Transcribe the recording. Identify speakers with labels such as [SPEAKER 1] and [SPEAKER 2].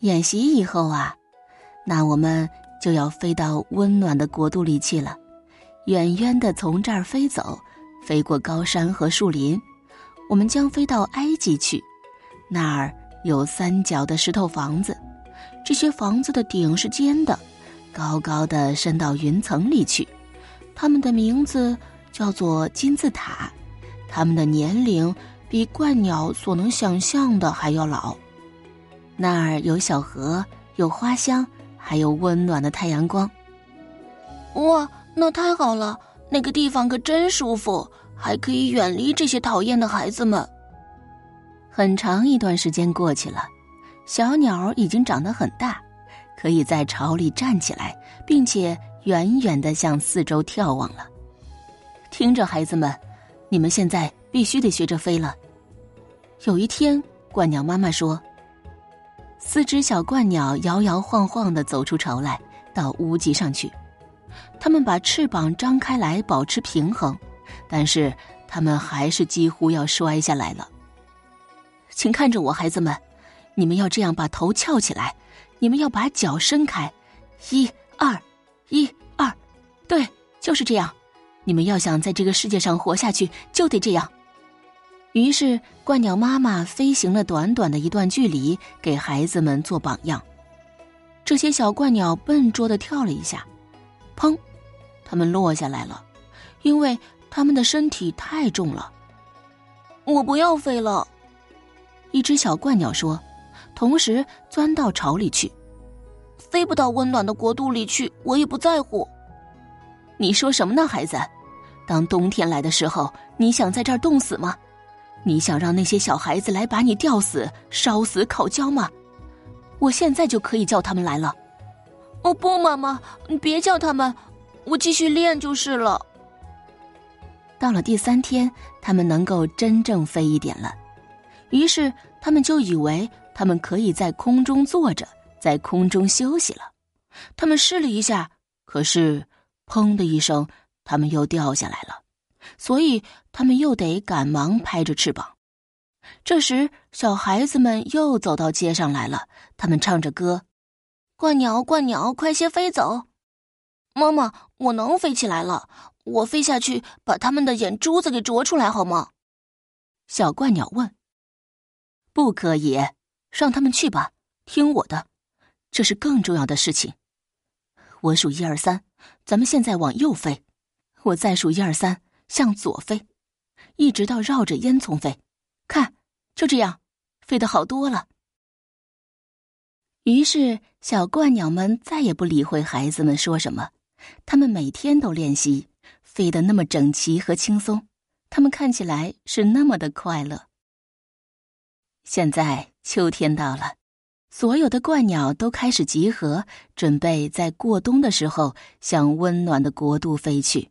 [SPEAKER 1] 演习以后啊，那我们就要飞到温暖的国度里去了，远远的从这儿飞走，飞过高山和树林，我们将飞到埃及去。那儿有三角的石头房子，这些房子的顶是尖的，高高的伸到云层里去。它们的名字叫做金字塔，它们的年龄比鹳鸟所能想象的还要老。那儿有小河，有花香，还有温暖的太阳光。
[SPEAKER 2] 哇，那太好了！那个地方可真舒服，还可以远离这些讨厌的孩子们。
[SPEAKER 1] 很长一段时间过去了，小鸟已经长得很大，可以在巢里站起来，并且远远的向四周眺望了。听着，孩子们，你们现在必须得学着飞了。有一天，鹳鸟妈妈说。四只小鹳鸟摇摇晃晃的走出巢来，到屋脊上去。它们把翅膀张开来保持平衡，但是它们还是几乎要摔下来了。请看着我，孩子们，你们要这样把头翘起来，你们要把脚伸开，一二，一二，对，就是这样。你们要想在这个世界上活下去，就得这样。于是，鹳鸟妈妈飞行了短短的一段距离，给孩子们做榜样。这些小鹳鸟笨拙的跳了一下，砰，它们落下来了，因为它们的身体太重了。
[SPEAKER 2] 我不要飞了，
[SPEAKER 1] 一只小鹳鸟说，同时钻到巢里去。
[SPEAKER 2] 飞不到温暖的国度里去，我也不在乎。
[SPEAKER 1] 你说什么呢，孩子？当冬天来的时候，你想在这儿冻死吗？你想让那些小孩子来把你吊死、烧死、烤焦吗？我现在就可以叫他们来了。
[SPEAKER 2] 哦不，妈妈，你别叫他们，我继续练就是了。
[SPEAKER 1] 到了第三天，他们能够真正飞一点了，于是他们就以为他们可以在空中坐着，在空中休息了。他们试了一下，可是，砰的一声，他们又掉下来了。所以，他们又得赶忙拍着翅膀。这时，小孩子们又走到街上来了。他们唱着歌：“
[SPEAKER 2] 怪鸟，怪鸟，快些飞走！”妈妈，我能飞起来了。我飞下去，把他们的眼珠子给啄出来，好吗？
[SPEAKER 1] 小怪鸟问。“不可以，让他们去吧。听我的，这是更重要的事情。我数一二三，咱们现在往右飞。我再数一二三。”向左飞，一直到绕着烟囱飞，看，就这样，飞得好多了。于是，小鹳鸟们再也不理会孩子们说什么，他们每天都练习，飞得那么整齐和轻松，他们看起来是那么的快乐。现在秋天到了，所有的鹳鸟都开始集合，准备在过冬的时候向温暖的国度飞去。